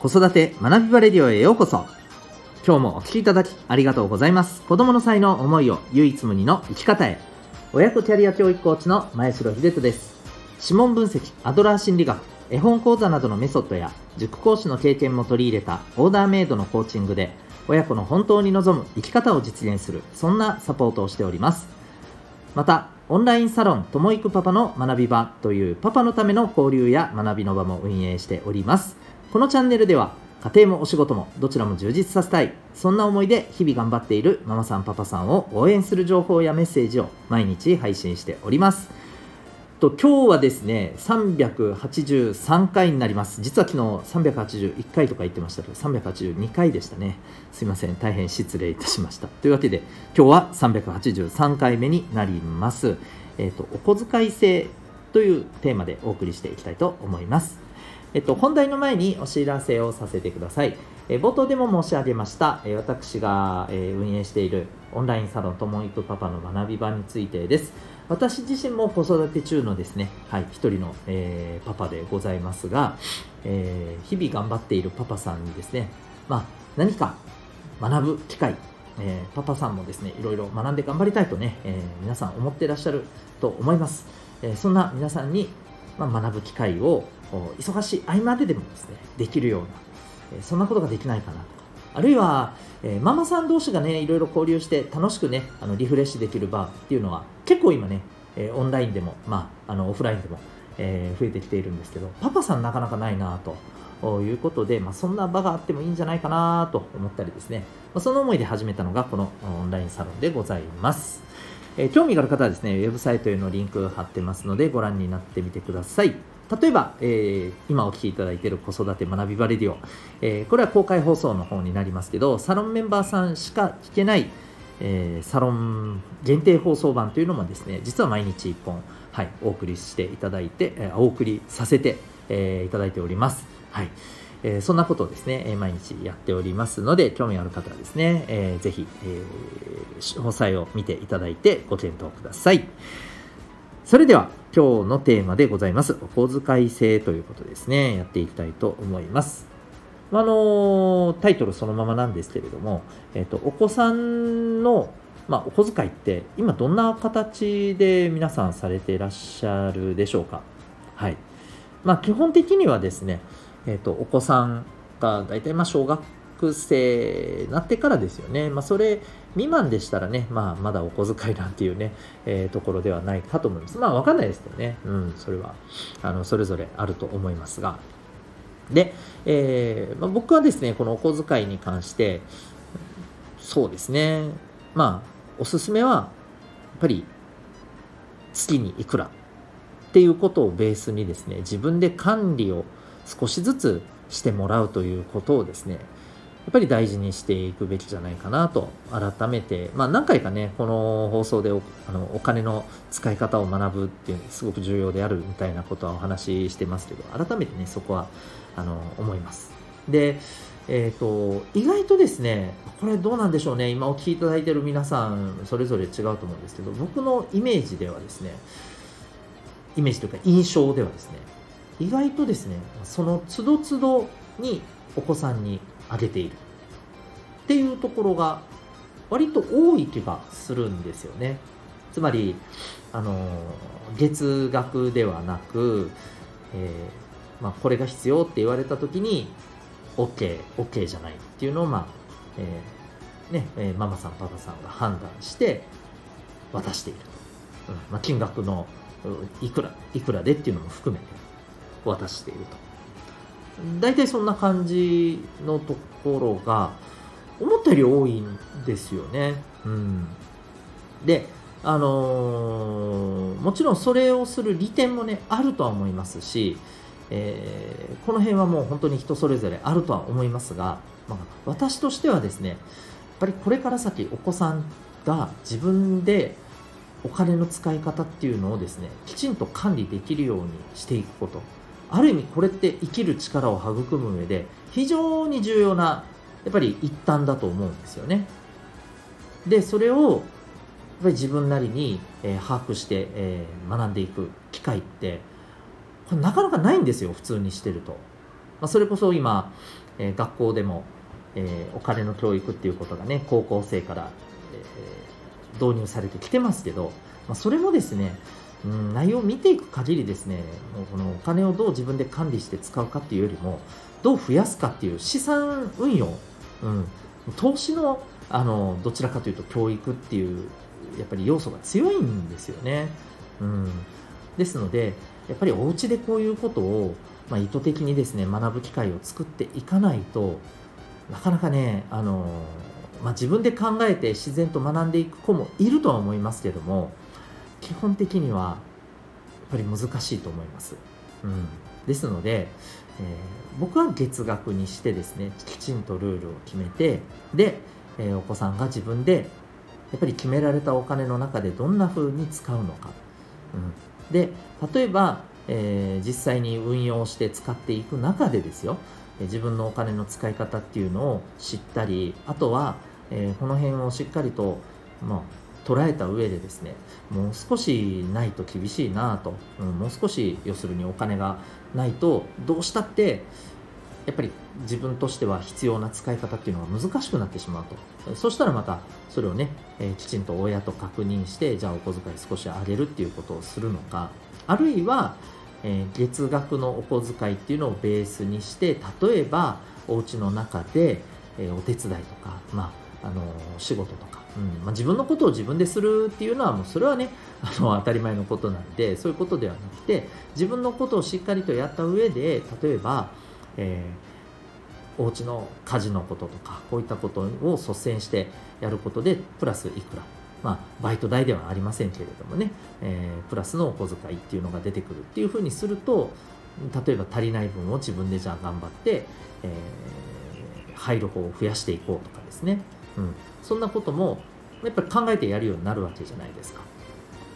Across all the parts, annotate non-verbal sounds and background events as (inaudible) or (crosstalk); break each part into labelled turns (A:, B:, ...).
A: 子育て学びバレディオへようこそ。今日もお聞きいただきありがとうございます。子供の才能思いを唯一無二の生き方へ。親子キャリア教育コーチの前城秀人です。指紋分析アドラー心理学絵本講座などのメソッドや塾講師の経験も取り入れたオーダーメイドのコーチングで親子の本当に望む生き方を実現するそんなサポートをしております。またオンラインサロンともいくパパの学び場というパパのための交流や学びの場も運営しております。このチャンネルでは家庭もお仕事もどちらも充実させたい。そんな思いで日々頑張っているママさんパパさんを応援する情報やメッセージを毎日配信しております。と今日はですね383回になります。実は昨日381回とか言ってましたけど382回でしたね。すいません大変失礼いたしました。というわけで今日は383回目になります。えっ、ー、とお小遣い制というテーマでお送りしていきたいと思います。えっと、本題の前にお知らせをさせてください。え冒頭でも申し上げました、え私が、え運営しているオンラインサロンともいくパパの学び場についてです。私自身も子育て中のですね、はい、一人の、えー、パパでございますが、えー、日々頑張っているパパさんにですね、まあ、何か学ぶ機会、えー、パパさんもですね、いろいろ学んで頑張りたいとね、え皆さん思ってらっしゃると思います。えそんな皆さんに、まあ、学ぶ機会を忙しい合間ででもですね、できるような、えそんなことができないかなとか、あるいは、え、ママさん同士がね、いろいろ交流して楽しくね、あのリフレッシュできる場っていうのは結構今ね、え、オンラインでも、まあ、あのオフラインでも、え、増えてきているんですけど、パパさんなかなかないなということで、まあ、そんな場があってもいいんじゃないかなと思ったりですね、まあ、その思いで始めたのがこのオンラインサロンでございます。えー、興味がある方はですね、ウェブサイトへのリンク貼ってますので、ご覧になってみてください。例えば、えー、今お聞きいただいている子育て学びバレディオ、えー、これは公開放送の方になりますけど、サロンメンバーさんしか聞けない、えー、サロン限定放送版というのもですね、実は毎日1本、はい、お送りしていただいて、えー、お送りさせて、えー、いただいております。はい。えー、そんなことをですね、え毎日やっておりますので、興味ある方はですね、えー、ぜひ、えー、詳細を見ていただいてご検討ください。それでは今日のテーマでございます。お小遣い制ということですね。やっていきたいと思います。あの、タイトルそのままなんですけれども、えっ、と、お子さんの、まあ、お小遣いって今どんな形で皆さんされていらっしゃるでしょうか？はい。まあ、基本的にはですね、えっ、と、お子さんが大体まあ小学生になってからですよね。まあ、それ未満でしたらね、まあ、まだお小遣いなんていうね、えー、ところではないかと思います。まあ、わかんないですけどね。うん、それは、あの、それぞれあると思いますが。で、えー、まあ、僕はですね、このお小遣いに関して、そうですね、まあ、おすすめは、やっぱり、月にいくらっていうことをベースにですね、自分で管理を少しずつしてもらうということをですね、っぱり大事にしていくべきじゃないかなと改めて、まあ、何回かねこの放送でおあのお金の使い方を学ぶっていうすごく重要であるみたいなことはお話ししてますけど改めてねそこはあの思います。でえーと、意外とですねこれどうなんでしょうね。今お聞きいただいてる皆さんそれぞれ違うと思うんですけど僕のイメージではですねイメージというか印象ではですね意外とですねその都度都度にお子さんにあげているっていうところが割と多い気がするんですよね。つまり、あの、月額ではなく、えー、まあ、これが必要って言われた時に、OK、OK じゃないっていうのを、まあ、えー、ね、えー、ママさん、パパさんが判断して渡していると。うんまあ、金額のいくら、いくらでっていうのも含めて渡していると。大体そんな感じのところが思ったより多いんですよね。うん、であのー、もちろんそれをする利点もねあるとは思いますし、えー、この辺はもう本当に人それぞれあるとは思いますが、まあ、私としてはですねやっぱりこれから先お子さんが自分でお金の使い方っていうのをですねきちんと管理できるようにしていくことある意味これって生きる力を育む上で非常に重要なやっぱり一端だと思うんですよね。でそれをやっぱり自分なりに、えー、把握して、えー、学んでいく機会ってこれなかなかないんですよ普通にしてると。まあ、それこそ今、えー、学校でも、え、お金の教育っていうことがね高校生から、え、導入されてきてますけど、まあ、それもですね、うん、内容を見ていく限りですねこのお金をどう自分で管理して使うかっていうよりもどう増やすかっていう資産運用、うん、投資のあのどちらかというと教育っていうやっぱり要素が強いんですよね。うん、ですのでやっぱりお家でこういうことを、まあ、意図的にですね学ぶ機会を作っていかないとなかなかねあの、まあ、自分で考えて自然と学んでいく子もいるとは思いますけども基本的にはやっぱり難しいと思います。うん、ですので、えー、僕は月額にしてですねきちんとルールを決めてで、えー、お子さんが自分でやっぱり決められたお金の中でどんな風に使うのか、うん、で例えば、えー、実際に運用して使っていく中でですよ自分のお金の使い方っていうのを知ったりあとは、えー、この辺をしっかりと、まあ、捉えた上でですねもう少しないと厳しいなと、うん、もう少し要するにお金がないとどうしたってやっぱり自分としては必要な使い方っていうのが難しくなってしまうと。そしたらまたそれをね、えー、きちんと親と確認してじゃあお小遣い少し上げるっていうことをするのかあるいは、えー、月額のお小遣いっていうのをベースにして例えばお家の中で、えー、お手伝いとか、まあ、あの仕事とか、うん。まあ、自分のことを自分でするっていうのはもうそれはね (laughs) あの当たり前のことなんでそういうことではなくて自分のことをしっかりとやった上で例えばえー、お家の家事のこととかこういったことを率先してやることでプラスいくら。まあ、バイト代ではありませんけれどもね、えー、プラスのお小遣いっていうのが出てくるっていうふうにすると例えば足りない分を自分でじゃあ頑張って、えー、入る方を増やしていこうとかですね、うん、そんなこともやっぱり考えてやるようになるわけじゃないですか。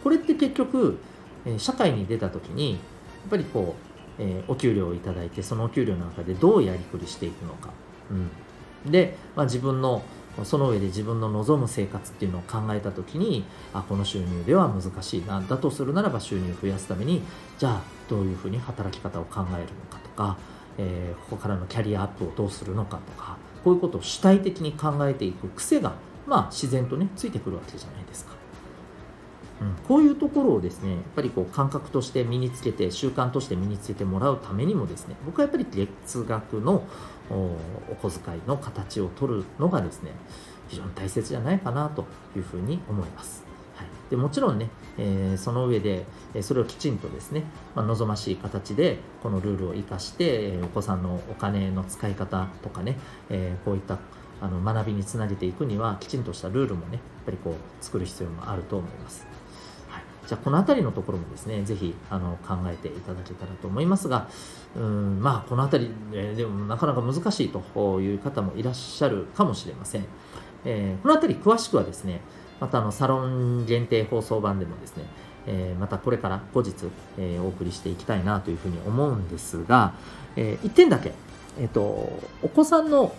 A: これって結局、え、社会に出た時にやっぱりこうえー、お給料をいただいてそのお給料の中でどうやりくりしていくのか、うん、で、まあ、自分のその上で自分の望む生活っていうのを考えた時にあこの収入では難しいな。だとするならば収入を増やすためにじゃあどういうふうに働き方を考えるのかとか、えー、ここからのキャリアアップをどうするのかとかこういうことを主体的に考えていく癖がまあ自然とねついてくるわけじゃないですか。うん、こういうところをですねやっぱりこう感覚として身につけて習慣として身につけてもらうためにもですね僕はやっぱり月額のお小遣いの形を取るのがですね非常に大切じゃないかなというふうに思います。はい、でもちろんね、えー、その上で、えそれをきちんとですね、まあ、望ましい形でこのルールを生かして、えお子さんのお金の使い方とかね、えー、こういったあの学びにつなげていくにはきちんとしたルールもねやっぱりこう作る必要もあると思います。じゃあこの辺りのところもですね、ぜひあの考えていただけたらと思いますが、うんまあこの辺り、えー、でもなかなか難しいという方もいらっしゃるかもしれません。えー、この辺り詳しくはですね、またあのサロン限定放送版でもですね、えー、またこれから後日、えー、お送りしていきたいなというふうに思うんですが、えー、1点だけ、えっ、と、お子さんの、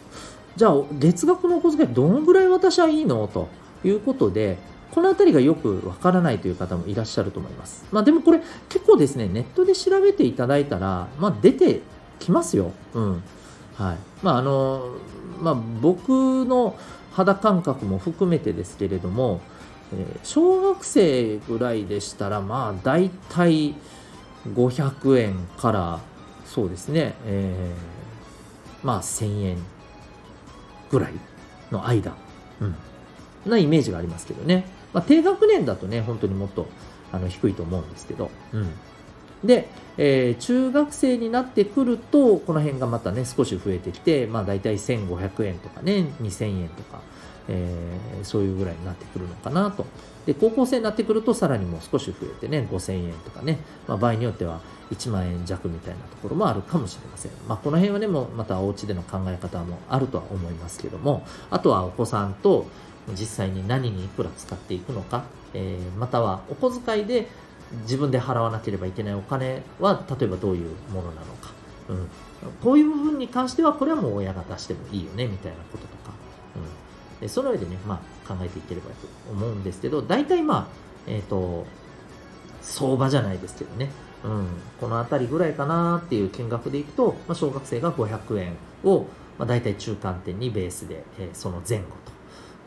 A: じゃあ月額のお小遣いどのぐらい私はいいの？ということで、この辺りがよくわからないという方もいらっしゃると思います。まあでもこれ結構ですね、ネットで調べていただいたら、まあ出てきますよ。うん。はい。まああの、まあ僕の肌感覚も含めてですけれども、え、小学生ぐらいでしたら、まあ大体500円からそうですね、えー、まあ1000円ぐらいの間、うん、なイメージがありますけどね。まあ、低学年だとね、本当にもっとあの低いと思うんですけど、うん。で、えー、中学生になってくると、この辺がまたね、少し増えてきて、まあ大体1500円とかね、2000円とか、えー、そういうぐらいになってくるのかなと。で、高校生になってくるとさらにもう少し増えてね、5000円とかね、まあ、場合によっては1万円弱みたいなところもあるかもしれません。まあ、この辺はね、もうまたお家での考え方もあるとは思いますけども、あとはお子さんと、実際に何にいくら使っていくのか、えー、またはお小遣いで自分で払わなければいけないお金は例えばどういうものなのか、うん、こういう部分に関してはこれはもう親が出してもいいよねみたいなこととか、うん、でその上でね、まあ、考えていければと思うんですけど大体まあえっ、ー、と相場じゃないですけどね、うん、この辺りぐらいかなっていう金額でいくと、まあ、小学生が500円を、まあ、大体中間点にベースで、えー、その前後と、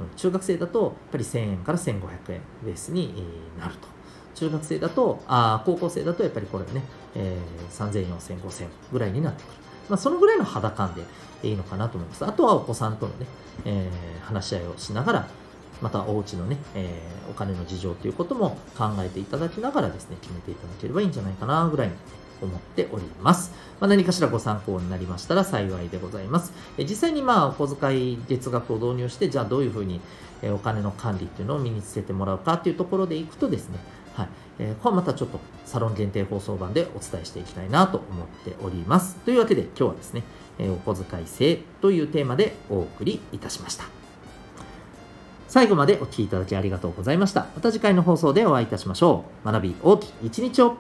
A: うん、中学生だとやっぱり1000円から1500円ベースに、なると。中学生だとあ高校生だとやっぱりこれね、えー、3000、4000、5000ぐらいになってくる。まあ、そのぐらいの肌感でいいのかなと思います。あとはお子さんとのね、えー、話し合いをしながら、またお家のね、えー、お金の事情ということも考えていただきながらですね、決めていただければいいんじゃないかなぐらいに思っております。まあ、何かしらご参考になりましたら幸いでございます。え実際にまあお小遣い月額を導入して、じゃあどういうふうにお金の管理っていうのを身につけてもらうかっていうところでいくとですね、はい。えー、これはまたちょっとサロン限定放送版でお伝えしていきたいなと思っております。というわけで今日はですね、えー、お小遣い制というテーマでお送りいたしました。最後までお聴きいただきありがとうございました。また次回の放送でお会いいたしましょう。学び大きい一日を